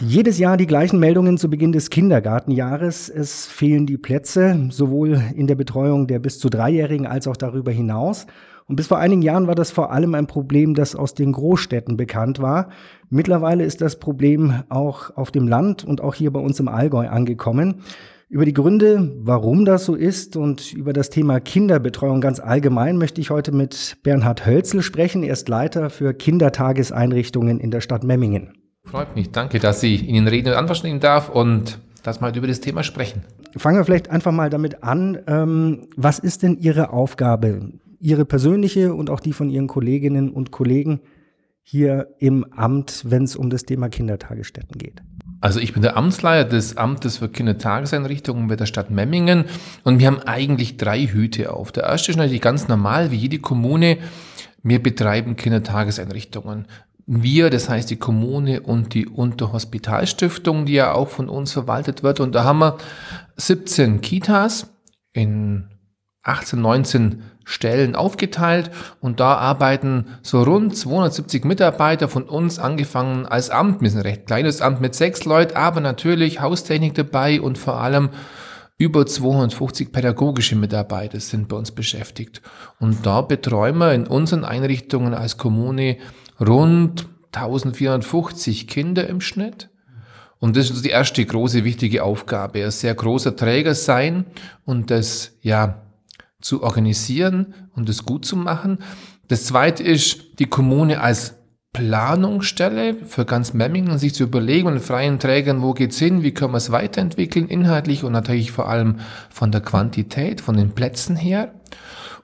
jedes Jahr die gleichen Meldungen zu Beginn des Kindergartenjahres. Es fehlen die Plätze, sowohl in der Betreuung der bis zu Dreijährigen als auch darüber hinaus. Und bis vor einigen Jahren war das vor allem ein Problem, das aus den Großstädten bekannt war. Mittlerweile ist das Problem auch auf dem Land und auch hier bei uns im Allgäu angekommen. Über die Gründe, warum das so ist und über das Thema Kinderbetreuung ganz allgemein möchte ich heute mit Bernhard Hölzel sprechen. Er ist Leiter für Kindertageseinrichtungen in der Stadt Memmingen. Freut mich, danke, dass ich Ihnen reden und antworten nehmen darf und dass wir heute über das Thema sprechen. Fangen wir vielleicht einfach mal damit an. Ähm, was ist denn Ihre Aufgabe, Ihre persönliche und auch die von Ihren Kolleginnen und Kollegen hier im Amt, wenn es um das Thema Kindertagesstätten geht? Also ich bin der Amtsleiter des Amtes für Kindertageseinrichtungen bei der Stadt Memmingen und wir haben eigentlich drei Hüte auf. Der erste ist natürlich ganz normal, wie jede Kommune. Wir betreiben Kindertageseinrichtungen. Wir, das heißt die Kommune und die Unterhospitalstiftung, die ja auch von uns verwaltet wird. Und da haben wir 17 Kitas in 18, 19 Stellen aufgeteilt und da arbeiten so rund 270 Mitarbeiter von uns angefangen als Amt. Wir sind ein recht kleines Amt mit sechs Leuten, aber natürlich Haustechnik dabei und vor allem über 250 pädagogische Mitarbeiter sind bei uns beschäftigt. Und da betreuen wir in unseren Einrichtungen als Kommune rund 1450 Kinder im Schnitt. Und das ist die erste große wichtige Aufgabe. Ein sehr großer Träger sein und das, ja, zu organisieren und es gut zu machen. Das zweite ist, die Kommune als Planungsstelle für ganz Memmingen sich zu überlegen und freien Trägern, wo geht's hin, wie können wir es weiterentwickeln, inhaltlich und natürlich vor allem von der Quantität, von den Plätzen her.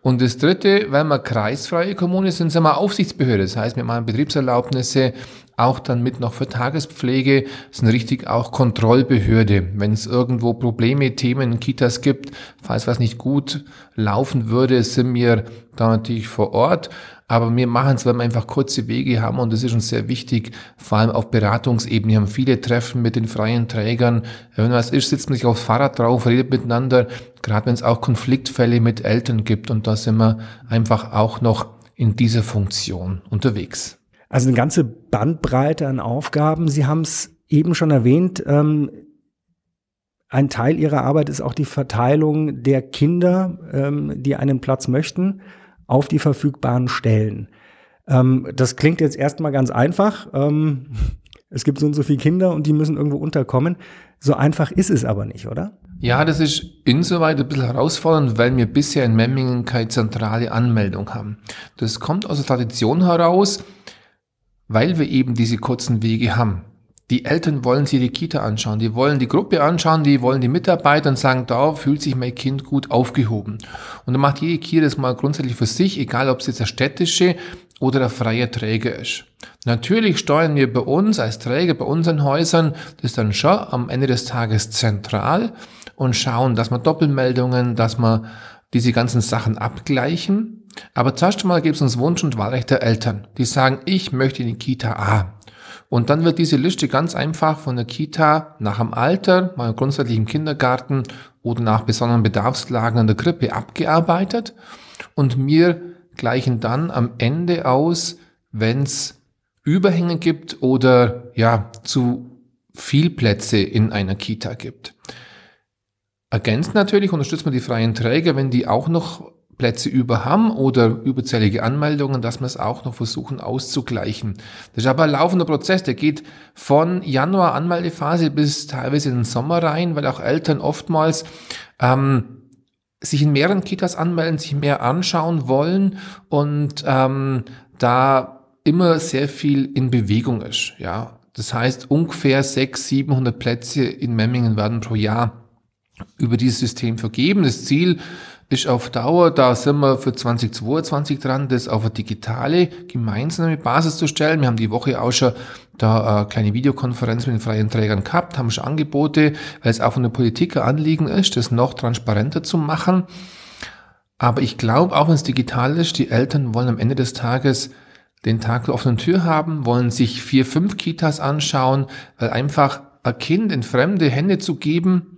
Und das dritte, weil wir kreisfreie Kommune sind, sind wir Aufsichtsbehörde. Das heißt, wir machen Betriebserlaubnisse, auch dann mit noch für Tagespflege, sind richtig auch Kontrollbehörde. Wenn es irgendwo Probleme, Themen Kitas gibt, falls was nicht gut laufen würde, sind wir da natürlich vor Ort. Aber wir machen es, weil wir einfach kurze Wege haben und das ist uns sehr wichtig, vor allem auf Beratungsebene. Wir haben viele Treffen mit den freien Trägern. Wenn was ist, sitzt man sich aufs Fahrrad drauf, redet miteinander, gerade wenn es auch Konfliktfälle mit Eltern gibt und da sind wir einfach auch noch in dieser Funktion unterwegs. Also eine ganze Bandbreite an Aufgaben. Sie haben es eben schon erwähnt. Ähm, ein Teil Ihrer Arbeit ist auch die Verteilung der Kinder, ähm, die einen Platz möchten auf die verfügbaren Stellen. Ähm, das klingt jetzt erstmal ganz einfach. Ähm, es gibt so und so viele Kinder und die müssen irgendwo unterkommen. So einfach ist es aber nicht, oder? Ja, das ist insoweit ein bisschen herausfordernd, weil wir bisher in Memmingen keine zentrale Anmeldung haben. Das kommt aus der Tradition heraus, weil wir eben diese kurzen Wege haben. Die Eltern wollen sich die Kita anschauen, die wollen die Gruppe anschauen, die wollen die Mitarbeiter und sagen, da fühlt sich mein Kind gut aufgehoben. Und dann macht jede Kita das mal grundsätzlich für sich, egal ob es jetzt der städtische oder der freie Träger ist. Natürlich steuern wir bei uns als Träger, bei unseren Häusern, das dann schon am Ende des Tages zentral und schauen, dass wir Doppelmeldungen, dass wir diese ganzen Sachen abgleichen. Aber zuerst einmal gibt es uns Wunsch und Wahlrecht der Eltern, die sagen, ich möchte in die Kita A. Und dann wird diese Liste ganz einfach von der Kita nach dem Alter, mal grundsätzlich im Kindergarten oder nach besonderen Bedarfslagen an der Krippe abgearbeitet. Und wir gleichen dann am Ende aus, wenn es Überhänge gibt oder ja zu viel Plätze in einer Kita gibt. Ergänzt natürlich unterstützt man die freien Träger, wenn die auch noch Plätze über haben oder überzählige Anmeldungen, dass wir es auch noch versuchen auszugleichen. Das ist aber ein laufender Prozess, der geht von Januar Anmeldephase bis teilweise in den Sommer rein, weil auch Eltern oftmals ähm, sich in mehreren Kitas anmelden, sich mehr anschauen wollen und ähm, da immer sehr viel in Bewegung ist. Ja, das heißt ungefähr 600, 700 Plätze in Memmingen werden pro Jahr über dieses System vergeben. Das Ziel ist auf Dauer, da sind wir für 2022 dran, das auf eine digitale gemeinsame Basis zu stellen. Wir haben die Woche auch schon da eine kleine Videokonferenz mit den freien Trägern gehabt, haben schon Angebote, weil es auch von der Politik ein Anliegen ist, das noch transparenter zu machen. Aber ich glaube, auch wenn es digital ist, die Eltern wollen am Ende des Tages den Tag der offenen Tür haben, wollen sich vier, fünf Kitas anschauen, weil einfach ein Kind in fremde Hände zu geben,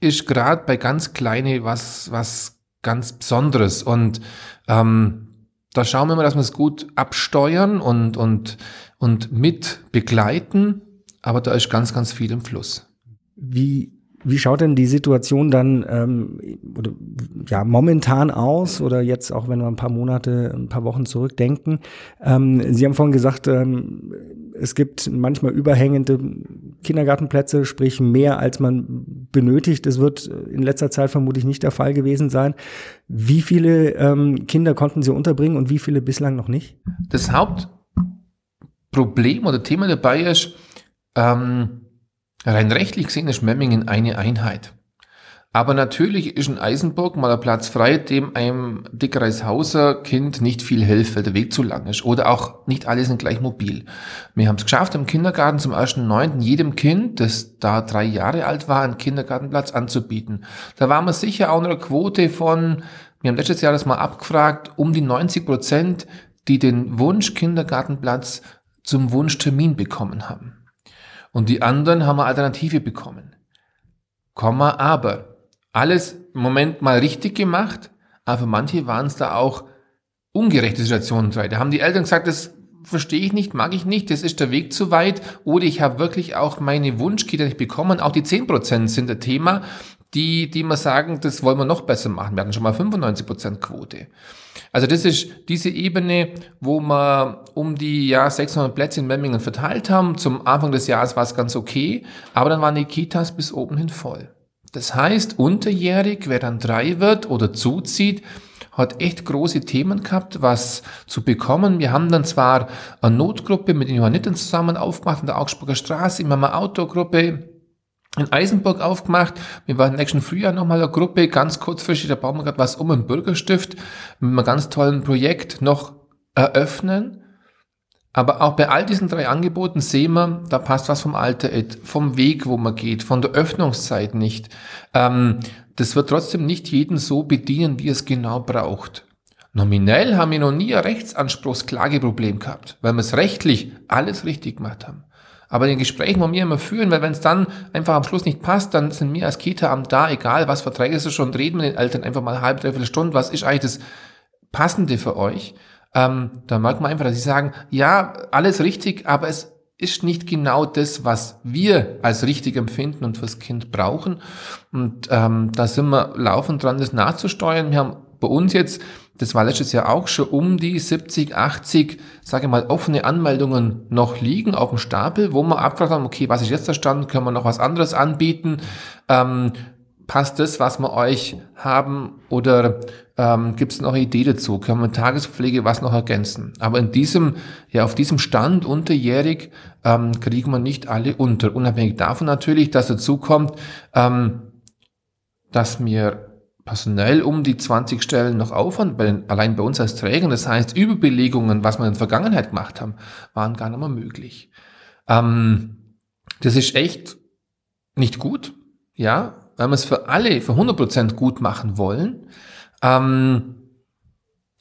ist gerade bei ganz kleine was, was ganz Besonderes. Und ähm, da schauen wir mal, dass wir es gut absteuern und, und, und mit begleiten aber da ist ganz, ganz viel im Fluss. Wie wie schaut denn die Situation dann ähm, oder, ja, momentan aus oder jetzt auch, wenn wir ein paar Monate, ein paar Wochen zurückdenken? Ähm, Sie haben vorhin gesagt, ähm, es gibt manchmal überhängende Kindergartenplätze, sprich mehr als man benötigt. Das wird in letzter Zeit vermutlich nicht der Fall gewesen sein. Wie viele ähm, Kinder konnten Sie unterbringen und wie viele bislang noch nicht? Das Hauptproblem oder Thema dabei ist, ähm, Rein rechtlich gesehen ist Memmingen eine Einheit. Aber natürlich ist in Eisenburg mal ein Platz frei, dem einem Dickreishauser Kind nicht viel hilft, weil der Weg zu lang ist. Oder auch nicht alle sind gleich mobil. Wir haben es geschafft, im Kindergarten zum 1.9. jedem Kind, das da drei Jahre alt war, einen Kindergartenplatz anzubieten. Da waren wir sicher auch in einer Quote von, wir haben letztes Jahr das mal abgefragt, um die 90 Prozent, die den Wunsch Kindergartenplatz zum Wunschtermin bekommen haben. Und die anderen haben eine Alternative bekommen. Komma, aber. Alles im Moment mal richtig gemacht, aber für manche waren es da auch ungerechte Situationen dabei. Da haben die Eltern gesagt, das verstehe ich nicht, mag ich nicht, das ist der Weg zu weit. Oder ich habe wirklich auch meine Wunschkita nicht bekommen. Auch die 10% sind ein Thema, die, die mal sagen, das wollen wir noch besser machen. Wir hatten schon mal 95% Quote. Also das ist diese Ebene, wo wir um die ja, 600 Plätze in Memmingen verteilt haben. Zum Anfang des Jahres war es ganz okay, aber dann waren die Kitas bis oben hin voll. Das heißt, unterjährig, wer dann drei wird oder zuzieht, hat echt große Themen gehabt, was zu bekommen. Wir haben dann zwar eine Notgruppe mit den Johannitern zusammen aufgemacht in der Augsburger Straße, immer mal Outdoor-Gruppe, in Eisenburg aufgemacht. Wir waren nächsten Frühjahr nochmal eine Gruppe, ganz kurzfristig, da bauen wir gerade was um im Bürgerstift, mit einem ganz tollen Projekt noch eröffnen. Aber auch bei all diesen drei Angeboten sehen wir, da passt was vom Alter, vom Weg, wo man geht, von der Öffnungszeit nicht. Ähm, das wird trotzdem nicht jeden so bedienen, wie es genau braucht. Nominell haben wir noch nie ein Rechtsanspruchsklageproblem gehabt, weil wir es rechtlich alles richtig gemacht haben. Aber in den Gesprächen, wo wir immer führen, weil wenn es dann einfach am Schluss nicht passt, dann sind wir als Kita-Amt da, egal was Verträge es schon, reden mit den Eltern einfach mal eine halbe, dreiviertel Stunde, was ist eigentlich das Passende für euch? Ähm, da merkt man einfach, dass sie sagen, ja, alles richtig, aber es ist nicht genau das, was wir als richtig empfinden und fürs Kind brauchen. Und ähm, da sind wir laufend dran, das nachzusteuern. Wir haben bei uns jetzt das war letztes Jahr auch schon um die 70, 80, sage ich mal, offene Anmeldungen noch liegen auf dem Stapel, wo wir abgefragt haben, okay, was ist jetzt der Stand? Können wir noch was anderes anbieten? Ähm, passt das, was wir euch haben? Oder ähm, gibt es noch eine Idee dazu? Können wir Tagespflege was noch ergänzen? Aber in diesem, ja, auf diesem Stand unterjährig ähm, kriegen wir nicht alle unter. Unabhängig davon natürlich, dass dazu kommt, ähm, dass wir personell um die 20 Stellen noch Aufwand, bei, allein bei uns als Träger. Das heißt, Überbelegungen, was wir in der Vergangenheit gemacht haben, waren gar nicht mehr möglich. Ähm, das ist echt nicht gut, ja, weil wir es für alle, für 100% gut machen wollen. Ähm,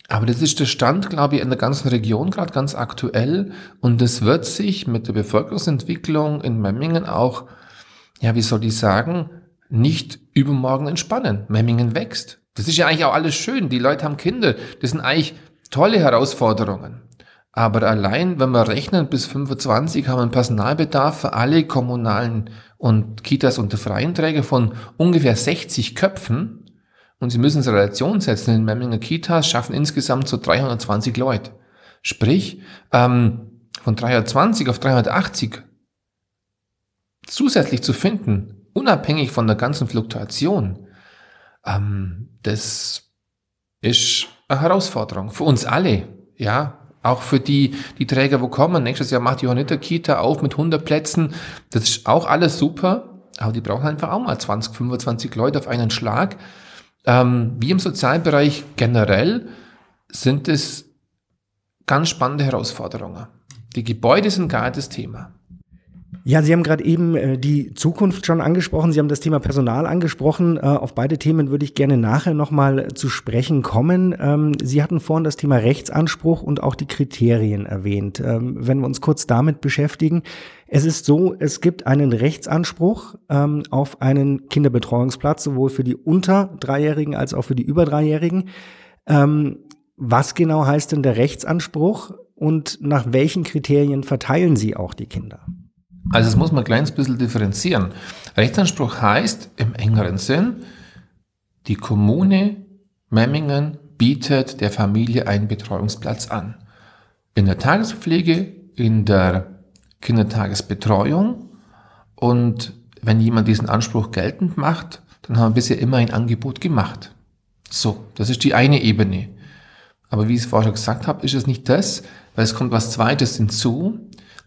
aber das ist der Stand, glaube ich, in der ganzen Region gerade ganz aktuell. Und das wird sich mit der Bevölkerungsentwicklung in Memmingen auch, ja, wie soll ich sagen, nicht übermorgen entspannen. Memmingen wächst. Das ist ja eigentlich auch alles schön. Die Leute haben Kinder. Das sind eigentlich tolle Herausforderungen. Aber allein, wenn wir rechnen, bis 25 haben wir einen Personalbedarf für alle kommunalen und Kitas und freien Träger von ungefähr 60 Köpfen. Und Sie müssen es in Relation setzen. In Memminger Kitas schaffen insgesamt so 320 Leute. Sprich, ähm, von 320 auf 380 zusätzlich zu finden, unabhängig von der ganzen Fluktuation, ähm, das ist eine Herausforderung für uns alle, ja. Auch für die, die Träger, wo kommen. Nächstes Jahr macht die Johanniter Kita auf mit 100 Plätzen. Das ist auch alles super. Aber die brauchen einfach auch mal 20, 25 Leute auf einen Schlag. Ähm, wie im Sozialbereich generell sind es ganz spannende Herausforderungen. Die Gebäude sind gar das Thema. Ja, Sie haben gerade eben äh, die Zukunft schon angesprochen. Sie haben das Thema Personal angesprochen. Äh, auf beide Themen würde ich gerne nachher nochmal zu sprechen kommen. Ähm, Sie hatten vorhin das Thema Rechtsanspruch und auch die Kriterien erwähnt. Ähm, wenn wir uns kurz damit beschäftigen. Es ist so, es gibt einen Rechtsanspruch ähm, auf einen Kinderbetreuungsplatz, sowohl für die unter Dreijährigen als auch für die über Dreijährigen. Ähm, was genau heißt denn der Rechtsanspruch und nach welchen Kriterien verteilen Sie auch die Kinder? Also das muss man ein kleines bisschen differenzieren. Rechtsanspruch heißt im engeren Sinn, die Kommune Memmingen bietet der Familie einen Betreuungsplatz an. In der Tagespflege, in der Kindertagesbetreuung und wenn jemand diesen Anspruch geltend macht, dann haben wir bisher immer ein Angebot gemacht. So, das ist die eine Ebene. Aber wie ich es vorher gesagt habe, ist es nicht das, weil es kommt was Zweites hinzu.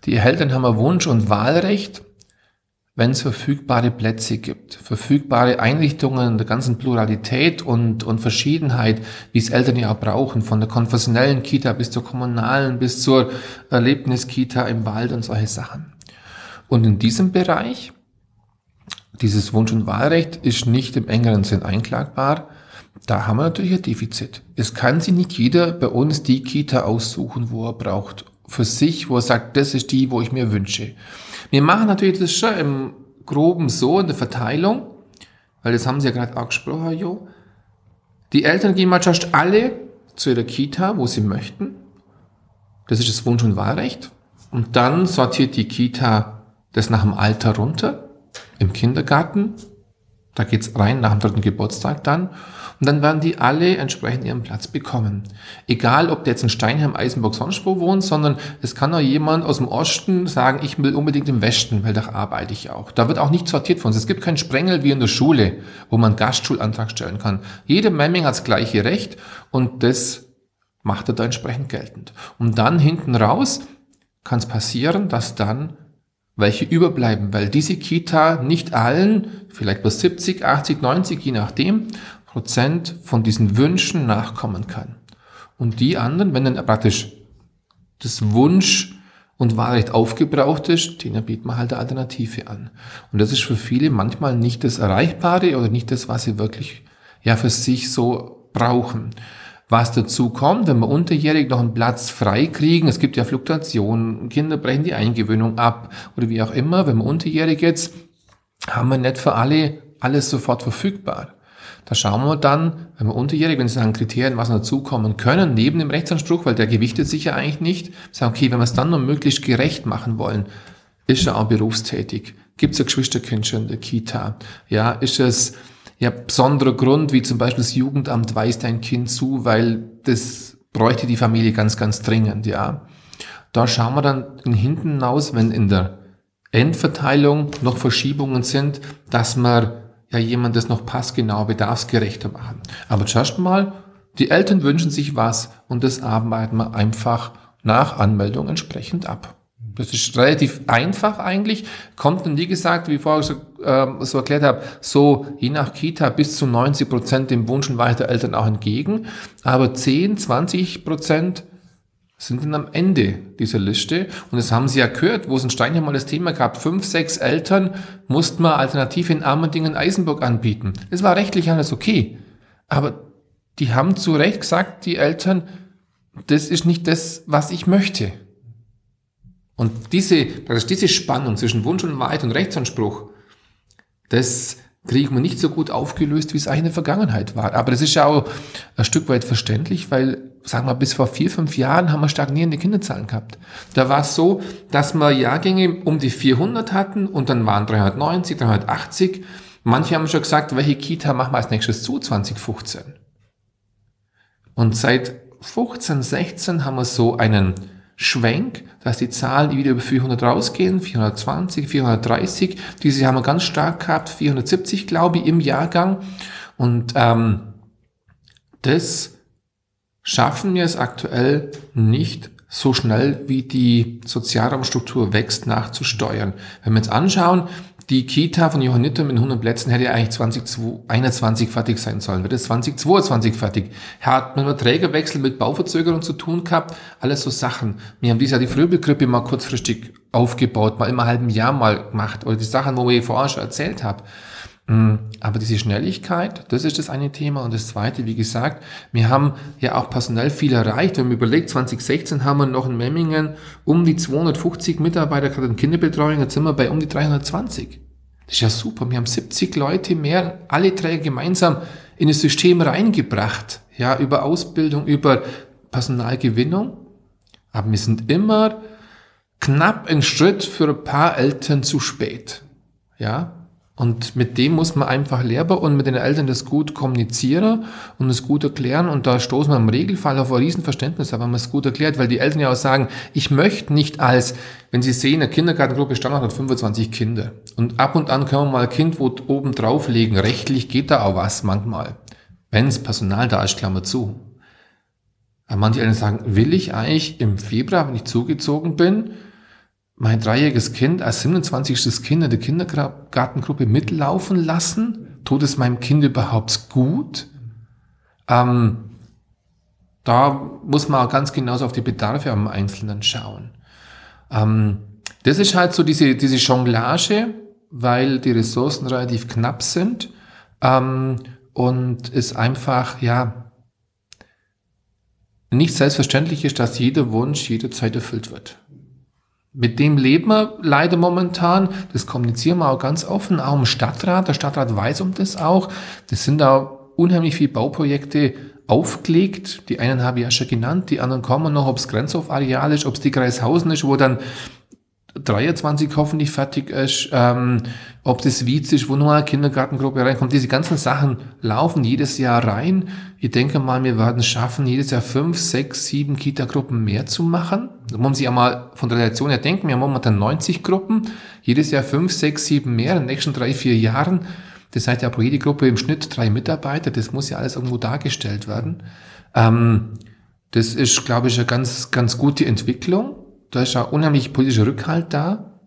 Die Eltern haben ein Wunsch- und Wahlrecht, wenn es verfügbare Plätze gibt, verfügbare Einrichtungen der ganzen Pluralität und, und Verschiedenheit, wie es Eltern ja auch brauchen, von der konfessionellen Kita bis zur kommunalen, bis zur Erlebniskita im Wald und solche Sachen. Und in diesem Bereich, dieses Wunsch- und Wahlrecht ist nicht im engeren Sinn einklagbar, da haben wir natürlich ein Defizit. Es kann sich nicht jeder bei uns die Kita aussuchen, wo er braucht. Für sich, wo er sagt, das ist die, wo ich mir wünsche. Wir machen natürlich das schon im Groben so in der Verteilung, weil das haben Sie ja gerade angesprochen, Jo. Die Eltern gehen mal just alle zu ihrer Kita, wo sie möchten. Das ist das Wunsch- und Wahlrecht. Und dann sortiert die Kita das nach dem Alter runter. Im Kindergarten, da geht's rein nach dem dritten Geburtstag dann. Und dann werden die alle entsprechend ihren Platz bekommen. Egal, ob der jetzt in Steinheim, Eisenburg, sonst wo wohnt, sondern es kann auch jemand aus dem Osten sagen, ich will unbedingt im Westen, weil da arbeite ich auch. Da wird auch nicht sortiert von uns. Es gibt keinen Sprengel wie in der Schule, wo man Gastschulantrag stellen kann. Jeder Memming hat das gleiche Recht und das macht er da entsprechend geltend. Und dann hinten raus kann es passieren, dass dann welche überbleiben, weil diese Kita nicht allen, vielleicht bis 70, 80, 90, je nachdem, Prozent von diesen Wünschen nachkommen kann. Und die anderen, wenn dann praktisch das Wunsch und Wahrheit aufgebraucht ist, denen bietet man halt eine Alternative an. Und das ist für viele manchmal nicht das Erreichbare oder nicht das, was sie wirklich ja für sich so brauchen. Was dazu kommt, wenn wir unterjährig noch einen Platz frei kriegen, es gibt ja Fluktuationen, Kinder brechen die Eingewöhnung ab oder wie auch immer, wenn wir unterjährig jetzt, haben wir nicht für alle alles sofort verfügbar. Da schauen wir dann, wenn wir unterjährig, wenn Sie sagen Kriterien, was dazukommen können, neben dem Rechtsanspruch, weil der gewichtet sich ja eigentlich nicht, sagen, okay, wenn wir es dann noch möglichst gerecht machen wollen, ist er auch berufstätig? Gibt es ein Geschwisterkind in der Kita? Ja, ist es ja besonderer Grund, wie zum Beispiel das Jugendamt weist ein Kind zu, weil das bräuchte die Familie ganz, ganz dringend, ja. Da schauen wir dann hinten hinaus, wenn in der Endverteilung noch Verschiebungen sind, dass man ja jemand das noch passgenau, bedarfsgerechter machen. Aber zuerst mal, die Eltern wünschen sich was und das arbeiten wir einfach nach Anmeldung entsprechend ab. Das ist relativ einfach eigentlich, kommt dann wie gesagt, wie ich vorher so, äh, so erklärt habe, so je nach Kita bis zu 90 Prozent dem Wunsch und weiter Eltern auch entgegen, aber 10, 20 Prozent sind dann am Ende dieser Liste. Und das haben Sie ja gehört, wo es in Steinheim mal das Thema gab. Fünf, sechs Eltern mussten mal alternativ in Armendingen Eisenburg anbieten. Es war rechtlich alles okay. Aber die haben zu Recht gesagt, die Eltern, das ist nicht das, was ich möchte. Und diese, diese Spannung zwischen Wunsch und Wahrheit und Rechtsanspruch, das kriegt man nicht so gut aufgelöst, wie es eigentlich in der Vergangenheit war. Aber das ist ja auch ein Stück weit verständlich, weil sagen wir, bis vor vier, fünf Jahren haben wir stagnierende Kinderzahlen gehabt. Da war es so, dass wir Jahrgänge um die 400 hatten und dann waren 390, 380. Manche haben schon gesagt, welche Kita machen wir als nächstes zu, 2015. Und seit 15, 16 haben wir so einen Schwenk, dass die Zahlen wieder über 400 rausgehen, 420, 430. Diese haben wir ganz stark gehabt, 470 glaube ich im Jahrgang. Und ähm, das schaffen wir es aktuell nicht so schnell, wie die Sozialraumstruktur wächst, nachzusteuern. Wenn wir uns anschauen, die Kita von Johanniter mit 100 Plätzen hätte ja eigentlich 2021 fertig sein sollen. Wird es 2022 fertig? Hat man mit Trägerwechsel, mit Bauverzögerung zu tun gehabt? Alles so Sachen. Wir haben dieses Jahr die Frühbegrippe mal kurzfristig aufgebaut, mal immer halben Jahr mal gemacht. Oder die Sachen, wo ich vorher schon erzählt habe. Mm, aber diese Schnelligkeit, das ist das eine Thema. Und das zweite, wie gesagt, wir haben ja auch personell viel erreicht. Wenn man überlegt, 2016 haben wir noch in Memmingen um die 250 Mitarbeiter gerade in Kinderbetreuung, jetzt sind wir bei um die 320. Das ist ja super. Wir haben 70 Leute mehr, alle Träger gemeinsam in das System reingebracht. Ja, über Ausbildung, über Personalgewinnung. Aber wir sind immer knapp ein Schritt für ein paar Eltern zu spät. Ja, und mit dem muss man einfach lernen und mit den Eltern das gut kommunizieren und es gut erklären. Und da stoßen wir im Regelfall auf ein Riesenverständnis, wenn man es gut erklärt, weil die Eltern ja auch sagen, ich möchte nicht als, wenn sie sehen, eine Kindergartengruppe Standard hat 25 Kinder. Und ab und an können wir mal ein Kind wo oben drauflegen. Rechtlich geht da auch was manchmal. Wenn es Personal da ist, Klammer zu. Aber manche Eltern sagen, will ich eigentlich im Februar, wenn ich zugezogen bin, mein dreijähriges Kind als 27. Kind in der Kindergartengruppe mitlaufen lassen? Tut es meinem Kind überhaupt gut? Ähm, da muss man auch ganz genauso auf die Bedarfe am Einzelnen schauen. Ähm, das ist halt so diese, diese Jonglage, weil die Ressourcen relativ knapp sind ähm, und es einfach, ja, nicht selbstverständlich ist, dass jeder Wunsch jederzeit erfüllt wird. Mit dem leben wir leider momentan. Das kommunizieren wir auch ganz offen, auch im Stadtrat. Der Stadtrat weiß um das auch. Das sind da unheimlich viele Bauprojekte aufgelegt. Die einen habe ich ja schon genannt, die anderen kommen noch, ob es Grenzhofareal ist, ob es die Kreishausen ist, wo dann 23 hoffentlich fertig ist, ähm, ob das Wietz ist, wo nur eine Kindergartengruppe reinkommt. Diese ganzen Sachen laufen jedes Jahr rein. Ich denke mal, wir werden es schaffen, jedes Jahr fünf, sechs, sieben Kita-Gruppen mehr zu machen. Da muss man sich einmal von der Relation her denken, wir haben momentan 90 Gruppen, jedes Jahr fünf, sechs, sieben mehr in den nächsten drei, vier Jahren. Das heißt ja pro jede Gruppe im Schnitt drei Mitarbeiter, das muss ja alles irgendwo dargestellt werden. Ähm, das ist, glaube ich, eine ganz, ganz gute Entwicklung. Da ist auch unheimlich politischer Rückhalt da.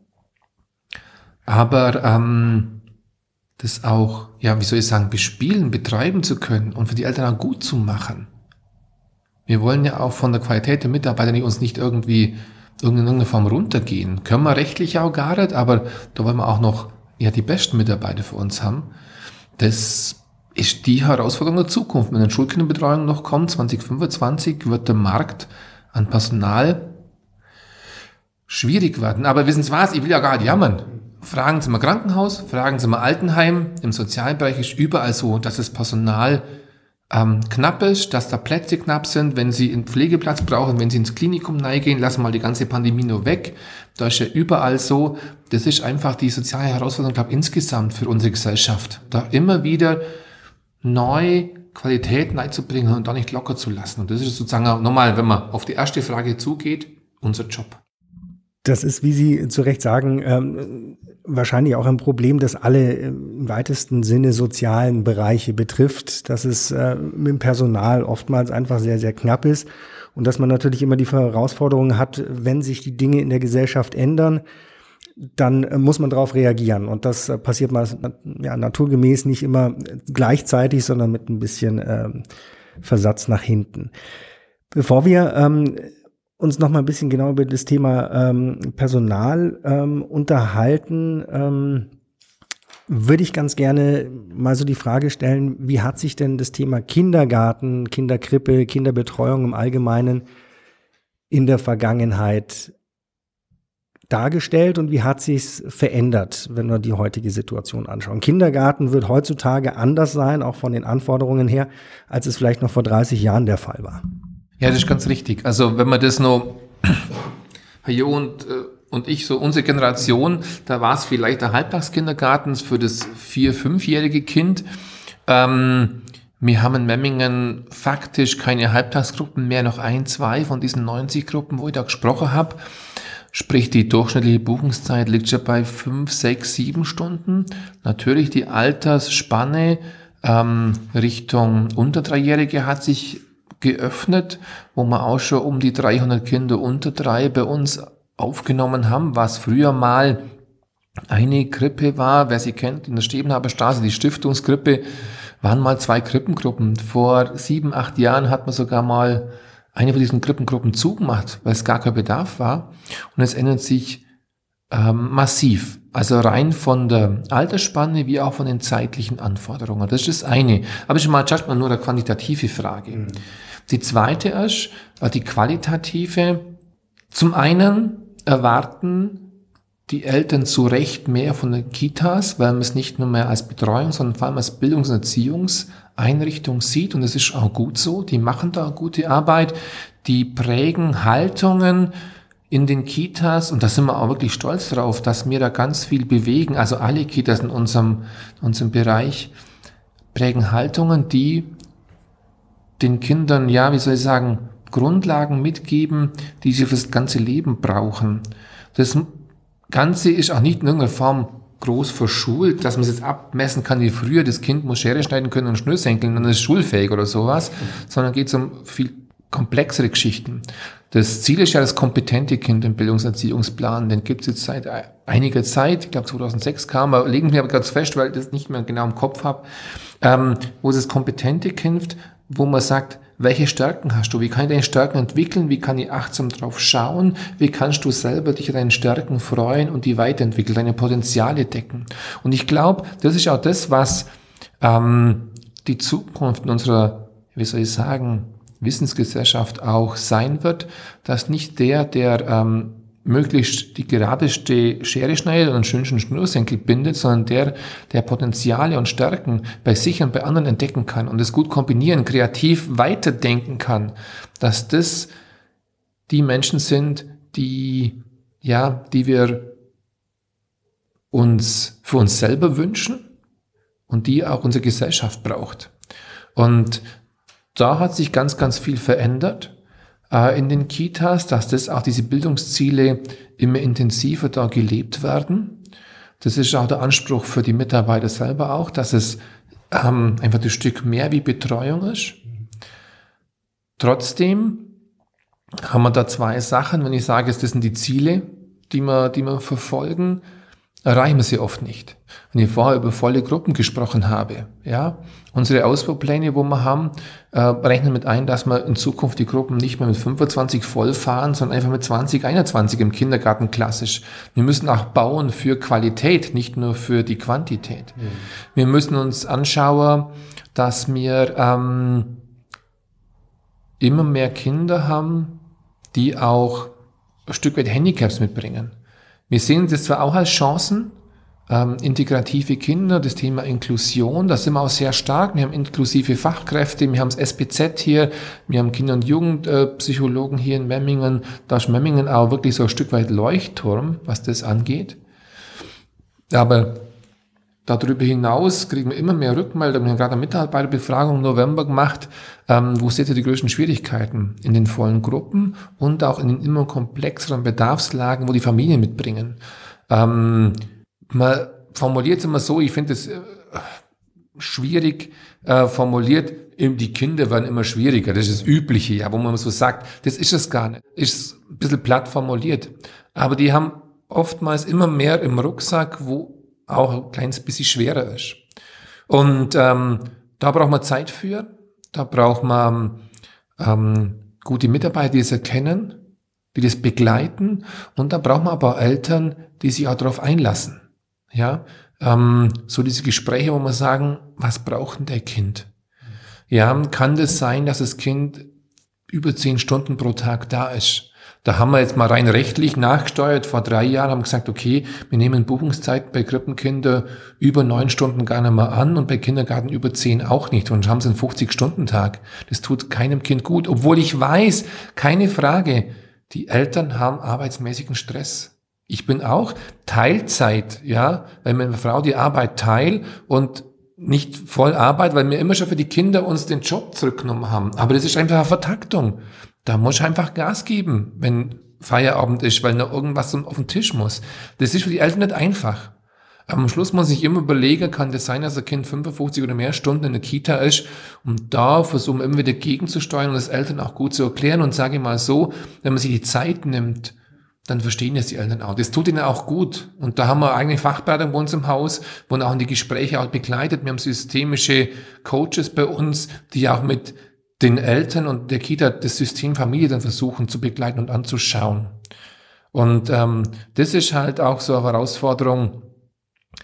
Aber ähm, das auch, ja, wie soll ich sagen, bespielen, betreiben zu können und für die Eltern auch gut zu machen. Wir wollen ja auch von der Qualität der Mitarbeiter nicht uns nicht irgendwie in irgendeiner Form runtergehen. Können wir rechtlich auch gar nicht, aber da wollen wir auch noch ja, die besten Mitarbeiter für uns haben. Das ist die Herausforderung der Zukunft. Wenn eine Schulkinderbetreuung noch kommt, 2025, wird der Markt an Personal schwierig werden. Aber wissen Sie was, ich will ja gar nicht jammern. Fragen Sie mal Krankenhaus, fragen Sie mal Altenheim. Im Sozialbereich ist überall so, dass das Personal ähm, knapp ist, dass da Plätze knapp sind. Wenn Sie einen Pflegeplatz brauchen, wenn Sie ins Klinikum gehen, lassen mal die ganze Pandemie nur weg. Da ist ja überall so. Das ist einfach die soziale Herausforderung, glaube insgesamt für unsere Gesellschaft. Da immer wieder neu Qualität reinzubringen und da nicht locker zu lassen. Und das ist sozusagen nochmal, wenn man auf die erste Frage zugeht, unser Job. Das ist, wie Sie zu Recht sagen, ähm, wahrscheinlich auch ein Problem, das alle im weitesten Sinne sozialen Bereiche betrifft, dass es äh, mit dem Personal oftmals einfach sehr, sehr knapp ist und dass man natürlich immer die Herausforderung hat, wenn sich die Dinge in der Gesellschaft ändern, dann äh, muss man darauf reagieren. Und das äh, passiert mal ja, naturgemäß nicht immer gleichzeitig, sondern mit ein bisschen ähm, Versatz nach hinten. Bevor wir ähm, uns noch mal ein bisschen genau über das Thema ähm, Personal ähm, unterhalten, ähm, würde ich ganz gerne mal so die Frage stellen, wie hat sich denn das Thema Kindergarten, Kinderkrippe, Kinderbetreuung im Allgemeinen in der Vergangenheit dargestellt und wie hat sich's verändert, wenn wir die heutige Situation anschauen? Kindergarten wird heutzutage anders sein, auch von den Anforderungen her, als es vielleicht noch vor 30 Jahren der Fall war. Ja, das ist ganz richtig. Also wenn man das noch, Jo und, äh, und ich, so unsere Generation, da war es vielleicht der Halbtagskindergarten für das vier-, fünfjährige Kind. Ähm, wir haben in Memmingen faktisch keine Halbtagsgruppen mehr, noch ein, zwei von diesen 90 Gruppen, wo ich da gesprochen habe. Sprich, die durchschnittliche Buchungszeit liegt schon bei fünf, sechs, sieben Stunden. Natürlich die Altersspanne ähm, Richtung unter Dreijährige hat sich geöffnet, wo wir auch schon um die 300 Kinder unter drei bei uns aufgenommen haben, was früher mal eine Krippe war, wer sie kennt, in der Stebenhaber Straße, die Stiftungskrippe, waren mal zwei Krippengruppen. Vor sieben, acht Jahren hat man sogar mal eine von diesen Krippengruppen zugemacht, weil es gar kein Bedarf war. Und es ändert sich ähm, massiv. Also rein von der Altersspanne wie auch von den zeitlichen Anforderungen. Das ist das eine. Aber schon mal, mal nur eine quantitative Frage. Mhm. Die zweite ist äh, die qualitative. Zum einen erwarten die Eltern zu Recht mehr von den Kitas, weil man es nicht nur mehr als Betreuung, sondern vor allem als Bildungs- und Erziehungseinrichtung sieht. Und es ist auch gut so. Die machen da gute Arbeit. Die prägen Haltungen in den Kitas, und da sind wir auch wirklich stolz drauf, dass wir da ganz viel bewegen, also alle Kitas in unserem, unserem Bereich prägen Haltungen, die den Kindern, ja, wie soll ich sagen, Grundlagen mitgeben, die sie fürs ganze Leben brauchen. Das Ganze ist auch nicht in irgendeiner Form groß verschult, dass man es jetzt abmessen kann wie früher, das Kind muss Schere schneiden können und Schnürsenkeln dann ist schulfähig oder sowas, sondern geht es um viel komplexere Geschichten. Das Ziel ist ja das kompetente Kind im Bildungserziehungsplan. Den gibt es jetzt seit einiger Zeit. Ich glaube 2006 kam, aber legen wir aber ganz fest, weil ich das nicht mehr genau im Kopf habe, ähm, wo es das kompetente Kind, wo man sagt, welche Stärken hast du? Wie kann ich deine Stärken entwickeln? Wie kann ich achtsam drauf schauen? Wie kannst du selber dich an deinen Stärken freuen und die weiterentwickeln, deine Potenziale decken? Und ich glaube, das ist auch das, was ähm, die Zukunft unserer, wie soll ich sagen, Wissensgesellschaft auch sein wird, dass nicht der, der ähm, möglichst die geradeste Schere schneidet und einen schönen Schnürsenkel bindet, sondern der, der Potenziale und Stärken bei sich und bei anderen entdecken kann und es gut kombinieren, kreativ weiterdenken kann, dass das die Menschen sind, die, ja, die wir uns für uns selber wünschen und die auch unsere Gesellschaft braucht. Und da hat sich ganz, ganz viel verändert äh, in den Kitas, dass das auch diese Bildungsziele immer intensiver da gelebt werden. Das ist auch der Anspruch für die Mitarbeiter selber auch, dass es ähm, einfach ein Stück mehr wie Betreuung ist. Trotzdem haben wir da zwei Sachen. Wenn ich sage, das sind die Ziele, die wir, die wir verfolgen, erreichen wir sie oft nicht. Wenn ich vorher über volle Gruppen gesprochen habe, ja, unsere Ausbaupläne, wo wir haben, äh, rechnen mit ein, dass wir in Zukunft die Gruppen nicht mehr mit 25 voll fahren, sondern einfach mit 20, 21 im Kindergarten klassisch. Wir müssen auch bauen für Qualität, nicht nur für die Quantität. Mhm. Wir müssen uns anschauen, dass wir ähm, immer mehr Kinder haben, die auch ein Stück weit Handicaps mitbringen. Wir sehen das zwar auch als Chancen, ähm, integrative Kinder, das Thema Inklusion, da sind wir auch sehr stark. Wir haben inklusive Fachkräfte, wir haben das SPZ hier, wir haben Kinder- und Jugendpsychologen hier in Memmingen. Da ist Memmingen auch wirklich so ein Stück weit Leuchtturm, was das angeht. Aber Darüber hinaus kriegen wir immer mehr Rückmeldungen. Wir haben gerade eine Mitarbeiterbefragung im November gemacht. Ähm, wo seht ihr die größten Schwierigkeiten? In den vollen Gruppen und auch in den immer komplexeren Bedarfslagen, wo die Familien mitbringen. Ähm, man formuliert es immer so, ich finde es äh, schwierig äh, formuliert, die Kinder werden immer schwieriger. Das ist das Übliche, ja, wo man so sagt, das ist es gar nicht. Ist ein bisschen platt formuliert. Aber die haben oftmals immer mehr im Rucksack, wo auch ein kleines bisschen schwerer ist. Und ähm, da braucht man Zeit für, da braucht man ähm, gute Mitarbeiter, die es erkennen, die das begleiten und da braucht man aber Eltern, die sich auch darauf einlassen. Ja, ähm, so diese Gespräche, wo man sagen, was braucht denn der Kind? Ja, kann das sein, dass das Kind über zehn Stunden pro Tag da ist? Da haben wir jetzt mal rein rechtlich nachgesteuert. Vor drei Jahren haben gesagt, okay, wir nehmen Buchungszeit bei Krippenkinder über neun Stunden gar nicht mehr an und bei Kindergarten über zehn auch nicht. Und haben sie einen 50-Stunden-Tag. Das tut keinem Kind gut. Obwohl ich weiß, keine Frage, die Eltern haben arbeitsmäßigen Stress. Ich bin auch Teilzeit, ja, weil meine Frau die Arbeit teil und nicht voll Arbeit, weil wir immer schon für die Kinder uns den Job zurückgenommen haben. Aber das ist einfach eine Vertaktung. Da muss ich einfach Gas geben, wenn Feierabend ist, weil noch irgendwas auf den Tisch muss. Das ist für die Eltern nicht einfach. Am Schluss muss ich immer überlegen, kann das sein, dass ein Kind 55 oder mehr Stunden in der Kita ist, um da versuchen, immer wieder gegenzusteuern und das Eltern auch gut zu erklären und sage ich mal so, wenn man sich die Zeit nimmt, dann verstehen es die Eltern auch. Das tut ihnen auch gut. Und da haben wir eigentlich Fachberatung bei uns im Haus, wo auch in die Gespräche auch begleitet. Wir haben systemische Coaches bei uns, die auch mit den Eltern und der Kita das System Familie dann versuchen zu begleiten und anzuschauen. Und ähm, das ist halt auch so eine Herausforderung,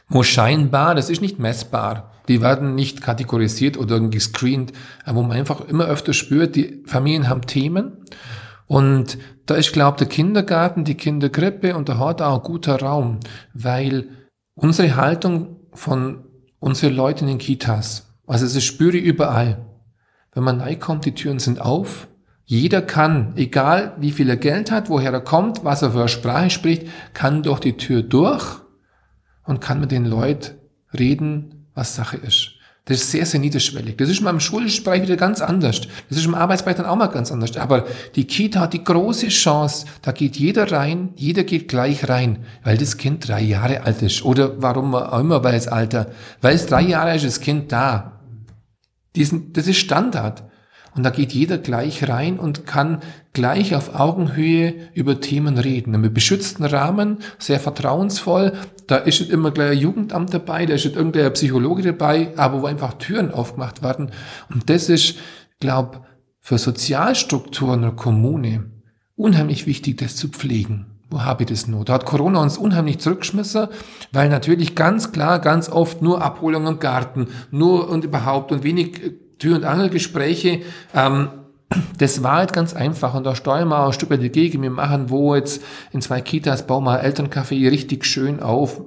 wo scheinbar, das ist nicht messbar, die werden nicht kategorisiert oder irgendwie screened, wo man einfach immer öfter spürt, die Familien haben Themen. Und da ist, glaube der Kindergarten, die Kinderkrippe und der Hort auch ein guter Raum, weil unsere Haltung von unseren Leuten in den Kitas, also das spüre ich überall. Wenn man reinkommt, die Türen sind auf, Jeder kann, egal wie viel er Geld hat, woher er kommt, was er für eine Sprache spricht, kann durch die Tür durch und kann mit den Leuten reden, was Sache ist. Das ist sehr, sehr niederschwellig. Das ist mal im schulischen Bereich wieder ganz anders. Das ist im Arbeitsbereich dann auch mal ganz anders. Aber die Kita hat die große Chance, da geht jeder rein, jeder geht gleich rein, weil das Kind drei Jahre alt ist. Oder warum auch immer weil es Alter. Weil es drei Jahre ist, das Kind da. Diesen, das ist Standard. Und da geht jeder gleich rein und kann gleich auf Augenhöhe über Themen reden. Im beschützten Rahmen, sehr vertrauensvoll. Da ist immer gleich ein Jugendamt dabei, da ist irgendein Psychologe dabei, aber wo einfach Türen aufgemacht werden. Und das ist, glaube für Sozialstrukturen der Kommune unheimlich wichtig, das zu pflegen. Wo habe ich das nur? Da hat Corona uns unheimlich zurückgeschmissen, weil natürlich ganz klar, ganz oft nur Abholung im Garten, nur und überhaupt und wenig äh, Tür- und Angelgespräche. Ähm, das war halt ganz einfach und da steuern wir ein Stück weit dagegen. Wir machen wo jetzt in zwei Kitas, bauen wir Elternkaffee richtig schön auf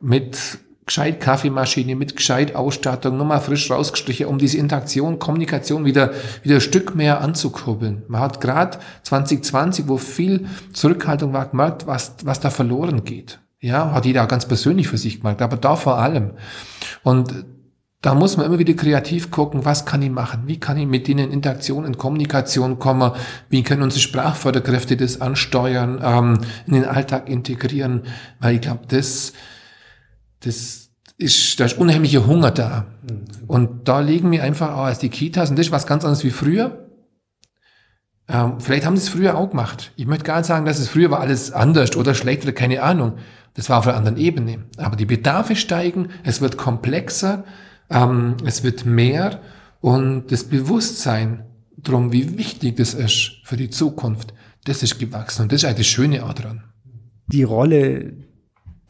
mit gescheit Kaffeemaschine, mit gescheit Ausstattung, nochmal frisch rausgestrichen, um diese Interaktion, Kommunikation wieder, wieder ein Stück mehr anzukurbeln. Man hat gerade 2020, wo viel Zurückhaltung war, gemerkt, was, was da verloren geht. Ja, hat jeder auch ganz persönlich für sich gemerkt, aber da vor allem. Und da muss man immer wieder kreativ gucken, was kann ich machen? Wie kann ich mit denen in Interaktion, in Kommunikation kommen? Wie können unsere Sprachförderkräfte das ansteuern, ähm, in den Alltag integrieren? Weil ich glaube, das, das ist, da ist unheimlicher Hunger da. Und da legen wir einfach auch als die Kitas, und das ist was ganz anderes wie früher. Ähm, vielleicht haben sie es früher auch gemacht. Ich möchte gar nicht sagen, dass es früher war alles anders oder schlecht oder keine Ahnung. Das war auf einer anderen Ebene. Aber die Bedarfe steigen, es wird komplexer, ähm, es wird mehr und das Bewusstsein darum, wie wichtig das ist für die Zukunft, das ist gewachsen und das ist eigentlich das Schöne daran. Die Rolle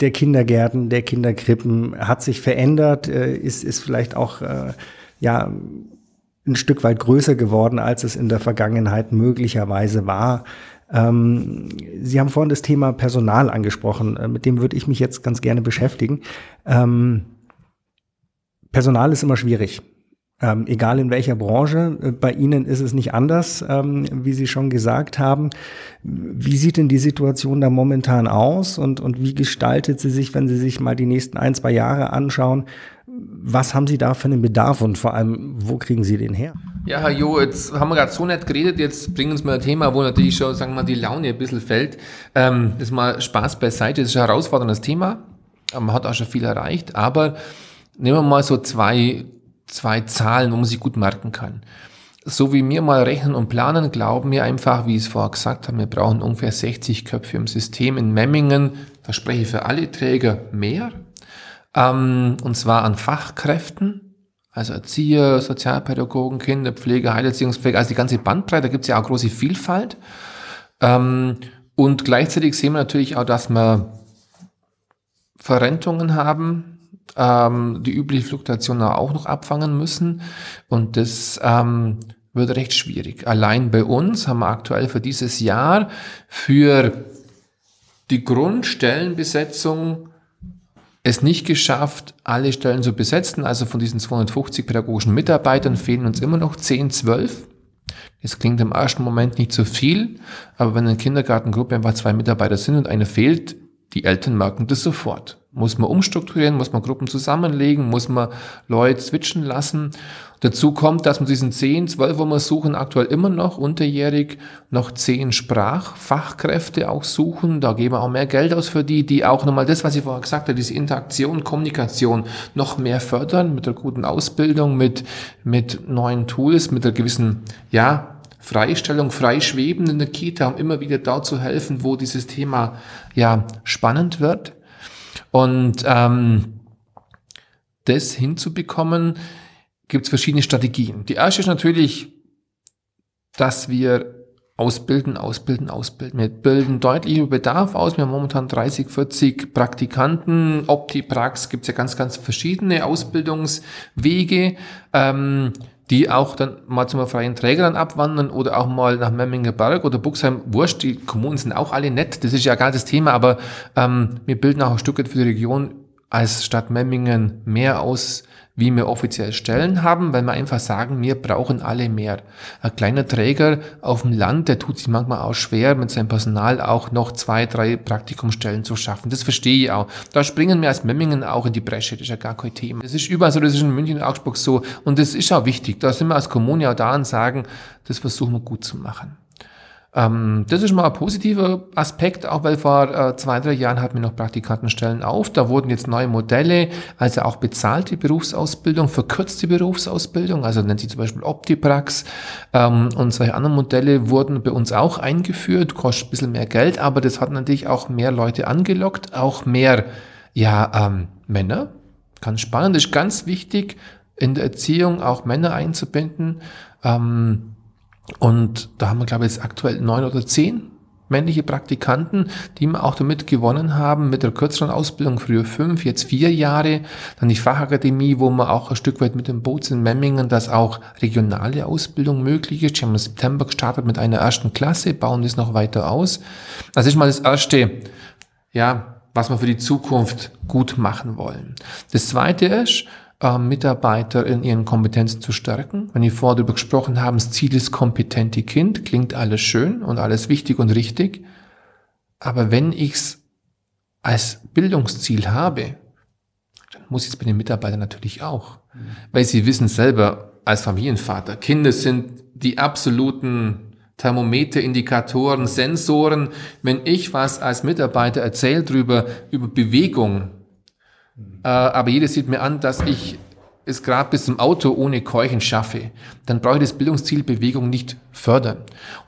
der Kindergärten, der Kinderkrippen hat sich verändert, äh, ist, ist vielleicht auch äh, ja ein Stück weit größer geworden, als es in der Vergangenheit möglicherweise war. Ähm, Sie haben vorhin das Thema Personal angesprochen, äh, mit dem würde ich mich jetzt ganz gerne beschäftigen. Ähm, Personal ist immer schwierig. Ähm, egal in welcher Branche, äh, bei Ihnen ist es nicht anders, ähm, wie Sie schon gesagt haben. Wie sieht denn die Situation da momentan aus und, und wie gestaltet sie sich, wenn Sie sich mal die nächsten ein, zwei Jahre anschauen? Was haben Sie da für einen Bedarf und vor allem, wo kriegen Sie den her? Ja, Herr Jo, jetzt haben wir gerade so nett geredet, jetzt bringen uns mal ein Thema, wo natürlich schon, sagen wir mal, die Laune ein bisschen fällt. Ähm, das ist mal Spaß beiseite, das ist ein herausforderndes Thema. Man hat auch schon viel erreicht, aber Nehmen wir mal so zwei, zwei Zahlen, wo man sich gut merken kann. So wie wir mal rechnen und planen, glauben wir einfach, wie ich es vorher gesagt habe, wir brauchen ungefähr 60 Köpfe im System. In Memmingen, da spreche ich für alle Träger mehr, ähm, und zwar an Fachkräften, also Erzieher, Sozialpädagogen, Kinderpflege, Heilerziehungspflege, also die ganze Bandbreite, da gibt es ja auch große Vielfalt. Ähm, und gleichzeitig sehen wir natürlich auch, dass wir Verrentungen haben, ähm, die übliche Fluktuation auch noch abfangen müssen. Und das ähm, wird recht schwierig. Allein bei uns haben wir aktuell für dieses Jahr für die Grundstellenbesetzung es nicht geschafft, alle Stellen zu besetzen. Also von diesen 250 pädagogischen Mitarbeitern fehlen uns immer noch 10, 12. Das klingt im ersten Moment nicht so viel, aber wenn in einer Kindergartengruppe einfach zwei Mitarbeiter sind und einer fehlt, die Eltern merken das sofort. Muss man umstrukturieren, muss man Gruppen zusammenlegen, muss man Leute switchen lassen. Dazu kommt, dass man diesen 10, 12, wo wir suchen, aktuell immer noch unterjährig noch 10 Sprachfachkräfte auch suchen. Da geben wir auch mehr Geld aus für die, die auch nochmal das, was ich vorher gesagt habe, diese Interaktion, Kommunikation noch mehr fördern mit der guten Ausbildung, mit, mit neuen Tools, mit einer gewissen, ja, Freistellung, freischweben in der Kita, um immer wieder da zu helfen, wo dieses Thema ja spannend wird. Und ähm, das hinzubekommen, gibt es verschiedene Strategien. Die erste ist natürlich, dass wir ausbilden, ausbilden, ausbilden. Wir bilden deutlich über Bedarf aus. Wir haben momentan 30, 40 Praktikanten. Optiprax gibt es ja ganz, ganz verschiedene Ausbildungswege. Ähm, die auch dann mal zum freien Träger dann abwandern oder auch mal nach Memminger Berg oder Buxheim. Wurscht, die Kommunen sind auch alle nett, das ist ja gar das Thema, aber ähm, wir bilden auch ein Stück für die Region als Stadt Memmingen mehr aus, wie wir offiziell Stellen haben, weil wir einfach sagen, wir brauchen alle mehr. Ein kleiner Träger auf dem Land, der tut sich manchmal auch schwer, mit seinem Personal auch noch zwei, drei Praktikumsstellen zu schaffen. Das verstehe ich auch. Da springen wir als Memmingen auch in die Bresche, das ist ja gar kein Thema. Das ist überall so, das ist in München und Augsburg so und das ist auch wichtig. Da sind wir als Kommune auch da und sagen, das versuchen wir gut zu machen. Ähm, das ist mal ein positiver Aspekt, auch weil vor äh, zwei, drei Jahren hatten wir noch Praktikantenstellen auf. Da wurden jetzt neue Modelle, also auch bezahlte Berufsausbildung, verkürzte Berufsausbildung, also nennt sich zum Beispiel Optiprax ähm, und solche anderen Modelle wurden bei uns auch eingeführt, kostet ein bisschen mehr Geld, aber das hat natürlich auch mehr Leute angelockt, auch mehr ja, ähm, Männer. Ganz spannend, ist ganz wichtig, in der Erziehung auch Männer einzubinden. Ähm, und da haben wir, glaube ich, jetzt aktuell neun oder zehn männliche Praktikanten, die wir auch damit gewonnen haben, mit der kürzeren Ausbildung, früher fünf, jetzt vier Jahre. Dann die Fachakademie, wo wir auch ein Stück weit mit dem Boot in Memmingen, dass auch regionale Ausbildung möglich ist. Wir haben im September gestartet mit einer ersten Klasse, bauen das noch weiter aus. Das ist mal das erste, ja, was wir für die Zukunft gut machen wollen. Das zweite ist, äh, Mitarbeiter in ihren Kompetenzen zu stärken. Wenn wir vorher darüber gesprochen haben, das Ziel ist kompetente Kind, klingt alles schön und alles wichtig und richtig. Aber wenn ich es als Bildungsziel habe, dann muss ich es bei den Mitarbeitern natürlich auch. Mhm. Weil sie wissen selber als Familienvater, Kinder sind die absoluten Thermometer, Indikatoren, Sensoren. Wenn ich was als Mitarbeiter erzähle drüber, über Bewegung, äh, aber jeder sieht mir an, dass ich es gerade bis zum Auto ohne Keuchen schaffe, dann brauche ich das Bildungsziel Bewegung nicht fördern.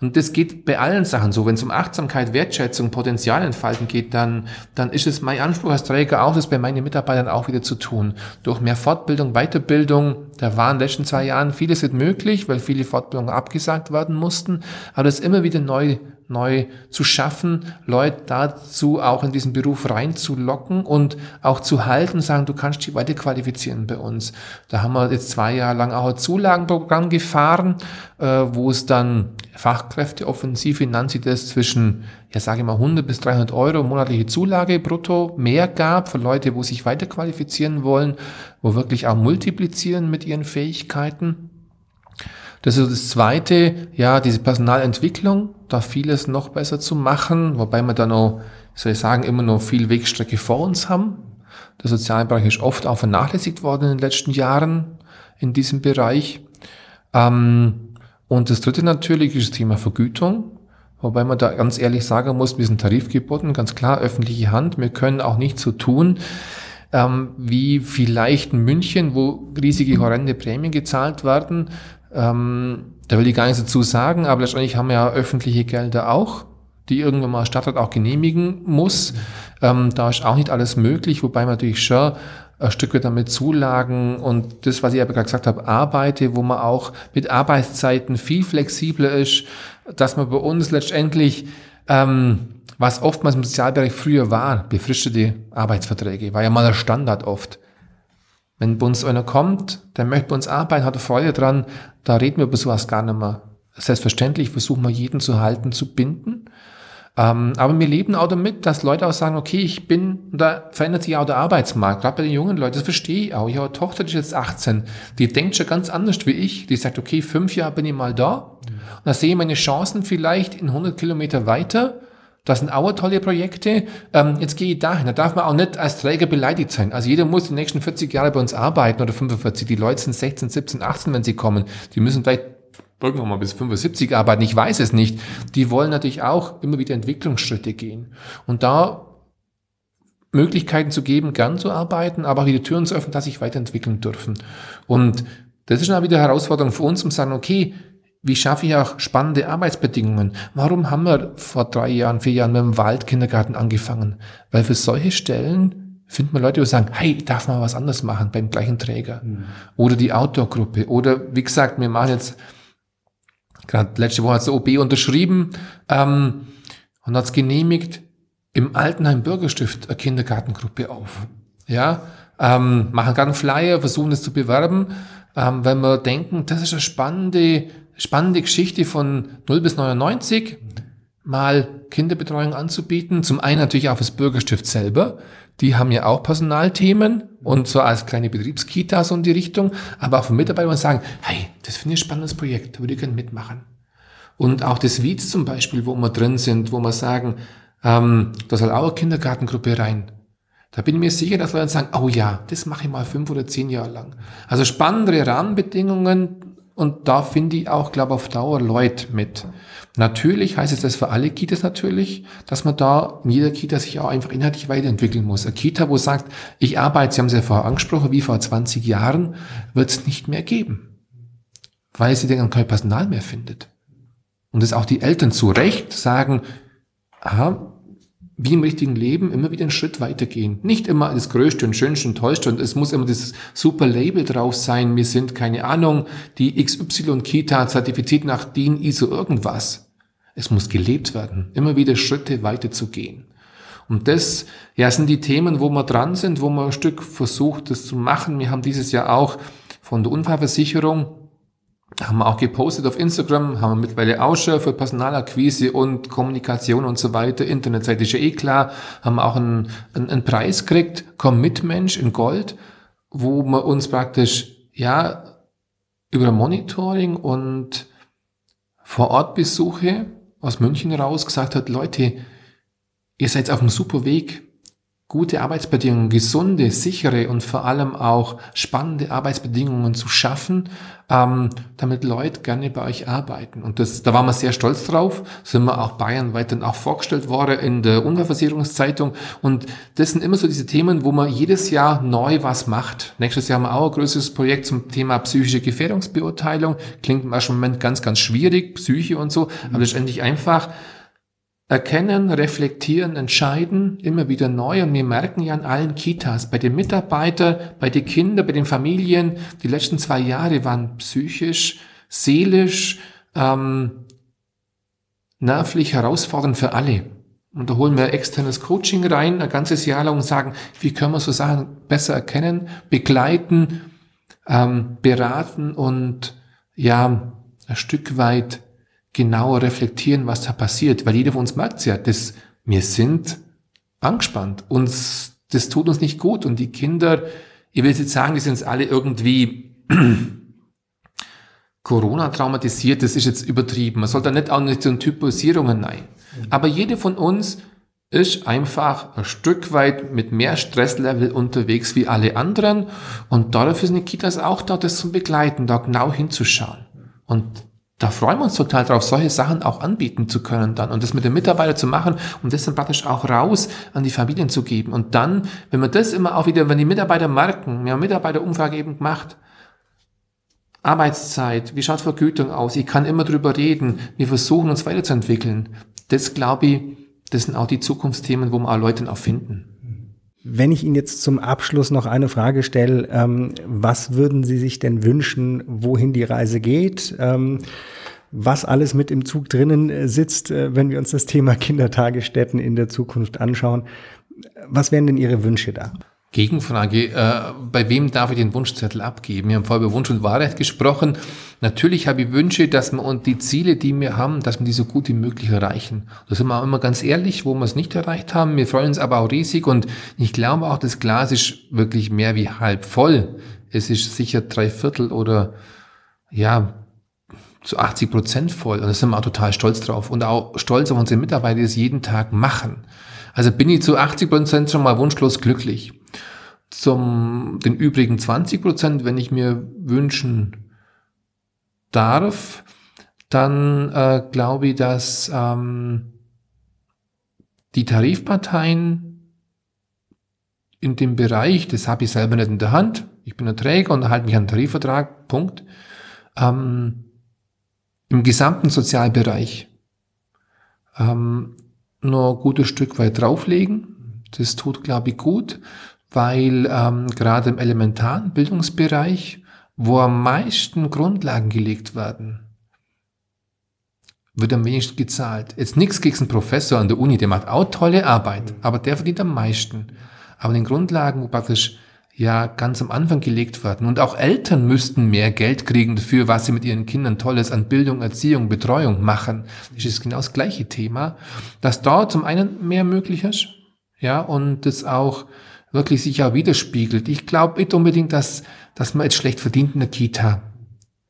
Und das geht bei allen Sachen so. Wenn es um Achtsamkeit, Wertschätzung, Potenzial entfalten geht, dann, dann ist es mein Anspruch als Träger auch, das bei meinen Mitarbeitern auch wieder zu tun. Durch mehr Fortbildung, Weiterbildung, da waren in den letzten zwei Jahren vieles nicht möglich, weil viele Fortbildungen abgesagt werden mussten, aber das immer wieder neu neu zu schaffen, Leute dazu auch in diesen Beruf reinzulocken und auch zu halten, sagen, du kannst dich weiter qualifizieren bei uns. Da haben wir jetzt zwei Jahre lang auch ein Zulagenprogramm gefahren, äh, wo es dann Fachkräfteoffensive nennt sie das zwischen, ja sage ich mal 100 bis 300 Euro monatliche Zulage brutto mehr gab für Leute, wo sich weiter qualifizieren wollen, wo wirklich auch multiplizieren mit ihren Fähigkeiten. Das ist das Zweite, ja, diese Personalentwicklung, da vieles noch besser zu machen, wobei wir da noch, soll ich sagen, immer noch viel Wegstrecke vor uns haben. Der Sozialbereich ist oft auch vernachlässigt worden in den letzten Jahren in diesem Bereich. Ähm, und das Dritte natürlich ist das Thema Vergütung. Wobei man da ganz ehrlich sagen muss, wir sind tarifgeboten, ganz klar, öffentliche Hand. Wir können auch nicht so tun, ähm, wie vielleicht in München, wo riesige horrende Prämien gezahlt werden. Ähm, da will ich gar nichts dazu sagen, aber letztendlich haben wir ja öffentliche Gelder auch, die irgendwann mal Stadtrat auch genehmigen muss. Ähm, da ist auch nicht alles möglich, wobei man natürlich schon ein Stück weit damit Zulagen und das, was ich aber gerade gesagt habe, arbeite, wo man auch mit Arbeitszeiten viel flexibler ist, dass man bei uns letztendlich, ähm, was oftmals im Sozialbereich früher war, befristete Arbeitsverträge, war ja mal der Standard oft. Wenn bei uns einer kommt, der möchte bei uns arbeiten, hat er Freude dran, da reden wir über sowas gar nicht mehr. Selbstverständlich versuchen wir jeden zu halten, zu binden. Ähm, aber wir leben auch damit, dass Leute auch sagen, okay, ich bin, da verändert sich auch der Arbeitsmarkt, gerade bei den jungen Leuten, das verstehe ich auch. Ich habe eine Tochter, die ist jetzt 18, die denkt schon ganz anders wie ich. Die sagt, okay, fünf Jahre bin ich mal da. Und da sehe ich meine Chancen vielleicht in 100 Kilometer weiter das sind auch tolle Projekte. Ähm, jetzt gehe ich dahin. Da darf man auch nicht als Träger beleidigt sein. Also jeder muss die nächsten 40 Jahre bei uns arbeiten oder 45. Die Leute sind 16, 17, 18, wenn sie kommen. Die müssen vielleicht irgendwann mal bis 75 arbeiten. Ich weiß es nicht. Die wollen natürlich auch immer wieder Entwicklungsschritte gehen. Und da Möglichkeiten zu geben, gern zu arbeiten, aber auch wieder Türen zu öffnen, dass sich weiterentwickeln dürfen. Und das ist dann wieder eine Herausforderung für uns, um zu sagen, okay, wie schaffe ich auch spannende Arbeitsbedingungen? Warum haben wir vor drei Jahren, vier Jahren mit dem Waldkindergarten angefangen? Weil für solche Stellen findet man Leute, die sagen, hey, darf man was anderes machen beim gleichen Träger? Mhm. Oder die Outdoor-Gruppe. Oder wie gesagt, wir machen jetzt, gerade letzte Woche hat der OB unterschrieben ähm, und hat es genehmigt, im Altenheim Bürgerstift eine Kindergartengruppe auf. Ja, ähm, machen gerade einen Flyer, versuchen es zu bewerben, ähm, wenn wir denken, das ist eine spannende spannende Geschichte von 0 bis 99, mal Kinderbetreuung anzubieten. Zum einen natürlich auch fürs Bürgerstift selber, Die haben ja auch Personalthemen und so als kleine Betriebskitas und die Richtung, aber auch von Mitarbeitern die sagen, hey, das finde ich ein spannendes Projekt, da würde ich gerne mitmachen. Und auch das Wietz zum Beispiel, wo wir drin sind, wo wir sagen, ähm, da soll auch eine Kindergartengruppe rein. Da bin ich mir sicher, dass Leute sagen, oh ja, das mache ich mal fünf oder zehn Jahre lang. Also spannendere Rahmenbedingungen und da finde ich auch, glaube auf Dauer Leute mit. Natürlich heißt es das für alle Kitas natürlich, dass man da in jeder Kita sich auch einfach inhaltlich weiterentwickeln muss. Eine Kita, wo sagt, ich arbeite, Sie haben es ja vorher angesprochen, wie vor 20 Jahren, wird es nicht mehr geben. Weil sie dann kein Personal mehr findet. Und dass auch die Eltern zu Recht sagen, aha, wie im richtigen Leben immer wieder einen Schritt weitergehen. Nicht immer das Größte und Schönste und Tollste und es muss immer dieses super Label drauf sein. Wir sind, keine Ahnung, die XY-Kita zertifiziert nach DIN ISO irgendwas. Es muss gelebt werden, immer wieder Schritte weiterzugehen. Und das, ja, sind die Themen, wo wir dran sind, wo wir ein Stück versucht, das zu machen. Wir haben dieses Jahr auch von der Unfallversicherung haben wir auch gepostet auf Instagram, haben wir mittlerweile auch schon für Personalakquise und Kommunikation und so weiter. Internetseite ist ja eh klar, haben auch einen, einen, einen Preis gekriegt, Komm mit Mensch in Gold, wo wir uns praktisch, ja, über Monitoring und Vorortbesuche aus München raus gesagt hat, Leute, ihr seid auf einem super Weg gute Arbeitsbedingungen, gesunde, sichere und vor allem auch spannende Arbeitsbedingungen zu schaffen, ähm, damit Leute gerne bei euch arbeiten. Und das, da waren wir sehr stolz drauf, sind wir auch bayernweit dann auch vorgestellt worden in der Unfallversicherungszeitung. Und das sind immer so diese Themen, wo man jedes Jahr neu was macht. Nächstes Jahr haben wir auch ein größeres Projekt zum Thema psychische Gefährdungsbeurteilung. Klingt im ersten Moment ganz, ganz schwierig, Psyche und so, aber letztendlich einfach Erkennen, reflektieren, entscheiden, immer wieder neu. Und wir merken ja an allen Kitas, bei den Mitarbeitern, bei den Kindern, bei den Familien, die letzten zwei Jahre waren psychisch, seelisch, ähm, nervlich herausfordernd für alle. Und da holen wir externes Coaching rein, ein ganzes Jahr lang und sagen, wie können wir so Sachen besser erkennen, begleiten, ähm, beraten und ja, ein Stück weit genauer reflektieren, was da passiert, weil jeder von uns merkt ja, dass wir sind angespannt, uns, das tut uns nicht gut und die Kinder, ich will jetzt sagen, die sind jetzt alle irgendwie Corona traumatisiert, das ist jetzt übertrieben. Man soll da nicht auch nicht so Typisierungen nein. Aber jede von uns ist einfach ein Stück weit mit mehr Stresslevel unterwegs wie alle anderen und dafür sind die Kitas auch da, das zu begleiten, da genau hinzuschauen. Und da freuen wir uns total drauf, solche Sachen auch anbieten zu können dann und das mit den Mitarbeitern zu machen und das dann praktisch auch raus an die Familien zu geben. Und dann, wenn wir das immer auch wieder, wenn die Mitarbeiter merken, wir haben Mitarbeiterumfrage eben gemacht, Arbeitszeit, wie schaut Vergütung aus, ich kann immer drüber reden, wir versuchen uns weiterzuentwickeln. Das glaube ich, das sind auch die Zukunftsthemen, wo wir auch Leute auch finden. Wenn ich Ihnen jetzt zum Abschluss noch eine Frage stelle, ähm, was würden Sie sich denn wünschen, wohin die Reise geht? Ähm, was alles mit im Zug drinnen äh, sitzt, äh, wenn wir uns das Thema Kindertagesstätten in der Zukunft anschauen. Was wären denn Ihre Wünsche da? Gegenfrage, äh, bei wem darf ich den Wunschzettel abgeben? Wir haben vorher über Wunsch und Wahrheit gesprochen. Natürlich habe ich Wünsche, dass wir und die Ziele, die wir haben, dass wir die so gut wie möglich erreichen. Da sind wir auch immer ganz ehrlich, wo wir es nicht erreicht haben. Wir freuen uns aber auch riesig und ich glaube auch, das Glas ist wirklich mehr wie halb voll. Es ist sicher drei Viertel oder ja, zu 80 Prozent voll. Und da sind wir auch total stolz drauf und auch stolz auf unsere Mitarbeiter, die es jeden Tag machen. Also bin ich zu 80 Prozent schon mal wunschlos glücklich. Zum den übrigen 20 Prozent, wenn ich mir wünschen darf, dann äh, glaube ich, dass ähm, die Tarifparteien in dem Bereich, das habe ich selber nicht in der Hand, ich bin ein Träger und halte mich an den Tarifvertrag, Punkt, ähm, im gesamten Sozialbereich ähm, noch ein gutes Stück weit drauflegen. Das tut, glaube ich, gut, weil ähm, gerade im elementaren Bildungsbereich, wo am meisten Grundlagen gelegt werden, wird am wenigsten gezahlt. Jetzt nichts gegen einen Professor an der Uni, der macht auch tolle Arbeit, aber der verdient am meisten. Aber den Grundlagen, wo praktisch ja ganz am Anfang gelegt werden. Und auch Eltern müssten mehr Geld kriegen dafür, was sie mit ihren Kindern Tolles an Bildung, Erziehung, Betreuung machen. Das ist genau das gleiche Thema, dass dort zum einen mehr möglich ist, Ja, und das auch wirklich sich auch widerspiegelt. Ich glaube nicht unbedingt, dass, dass man jetzt schlecht verdient in der Kita.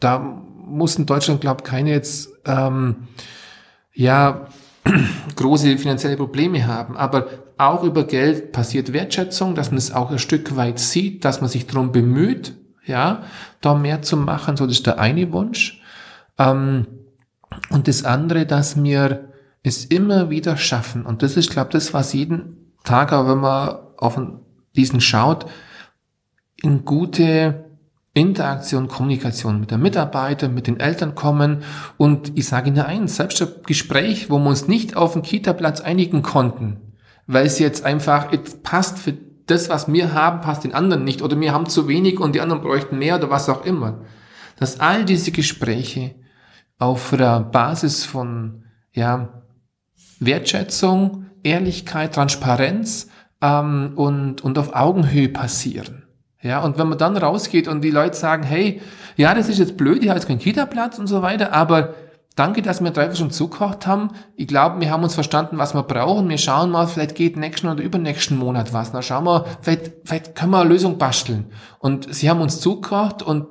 Da muss in Deutschland, glaube ich, keine jetzt, ähm, ja, große finanzielle Probleme haben. Aber auch über Geld passiert Wertschätzung, dass man es auch ein Stück weit sieht, dass man sich darum bemüht, ja, da mehr zu machen. So, das ist der eine Wunsch. Ähm, und das andere, dass wir es immer wieder schaffen. Und das ist, glaube das, was jeden Tag, aber wenn man auf diesen schaut, in gute Interaktion, Kommunikation mit der Mitarbeiter, mit den Eltern kommen. Und ich sage Ihnen eins, selbst ein Gespräch, wo wir uns nicht auf dem Kita-Platz einigen konnten, weil es jetzt einfach jetzt passt für das, was wir haben, passt den anderen nicht oder wir haben zu wenig und die anderen bräuchten mehr oder was auch immer. Dass all diese Gespräche auf der Basis von ja, Wertschätzung, Ehrlichkeit, Transparenz ähm, und, und auf Augenhöhe passieren. Ja, und wenn man dann rausgeht und die Leute sagen, hey, ja, das ist jetzt blöd, ich habe jetzt keinen Kita-Platz und so weiter, aber Danke, dass wir drei schon zugekocht haben. Ich glaube, wir haben uns verstanden, was wir brauchen. Wir schauen mal, vielleicht geht nächsten oder übernächsten Monat was. Dann schauen wir, vielleicht, vielleicht können wir eine Lösung basteln. Und sie haben uns zugekocht und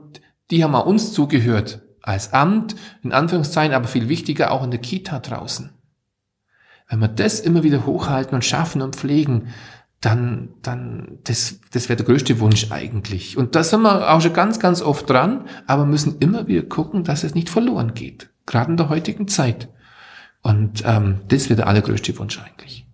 die haben auch uns zugehört. Als Amt, in Anführungszeichen, aber viel wichtiger auch in der Kita draußen. Wenn wir das immer wieder hochhalten und schaffen und pflegen, dann, dann, das, das wäre der größte Wunsch eigentlich. Und da sind wir auch schon ganz, ganz oft dran, aber müssen immer wieder gucken, dass es nicht verloren geht gerade in der heutigen Zeit. Und ähm, das wäre der allergrößte Wunsch eigentlich.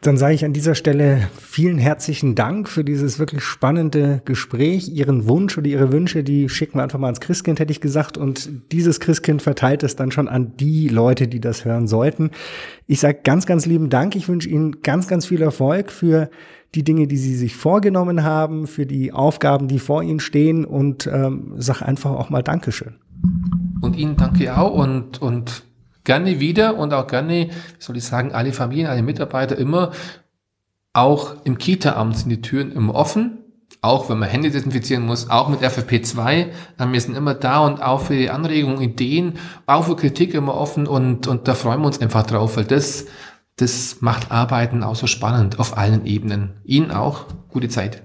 Dann sage ich an dieser Stelle vielen herzlichen Dank für dieses wirklich spannende Gespräch. Ihren Wunsch oder Ihre Wünsche, die schicken wir einfach mal ans Christkind, hätte ich gesagt. Und dieses Christkind verteilt es dann schon an die Leute, die das hören sollten. Ich sage ganz, ganz lieben Dank. Ich wünsche Ihnen ganz, ganz viel Erfolg für die Dinge, die Sie sich vorgenommen haben, für die Aufgaben, die vor Ihnen stehen und ähm, sage einfach auch mal Dankeschön. Und Ihnen danke auch und, und gerne wieder und auch gerne, wie soll ich sagen, alle Familien, alle Mitarbeiter immer, auch im Kita-Amt sind die Türen immer offen, auch wenn man Hände desinfizieren muss, auch mit FFP2. Wir sind immer da und auch für Anregungen, Ideen, auch für Kritik immer offen und, und da freuen wir uns einfach drauf, weil das, das macht Arbeiten auch so spannend auf allen Ebenen. Ihnen auch gute Zeit.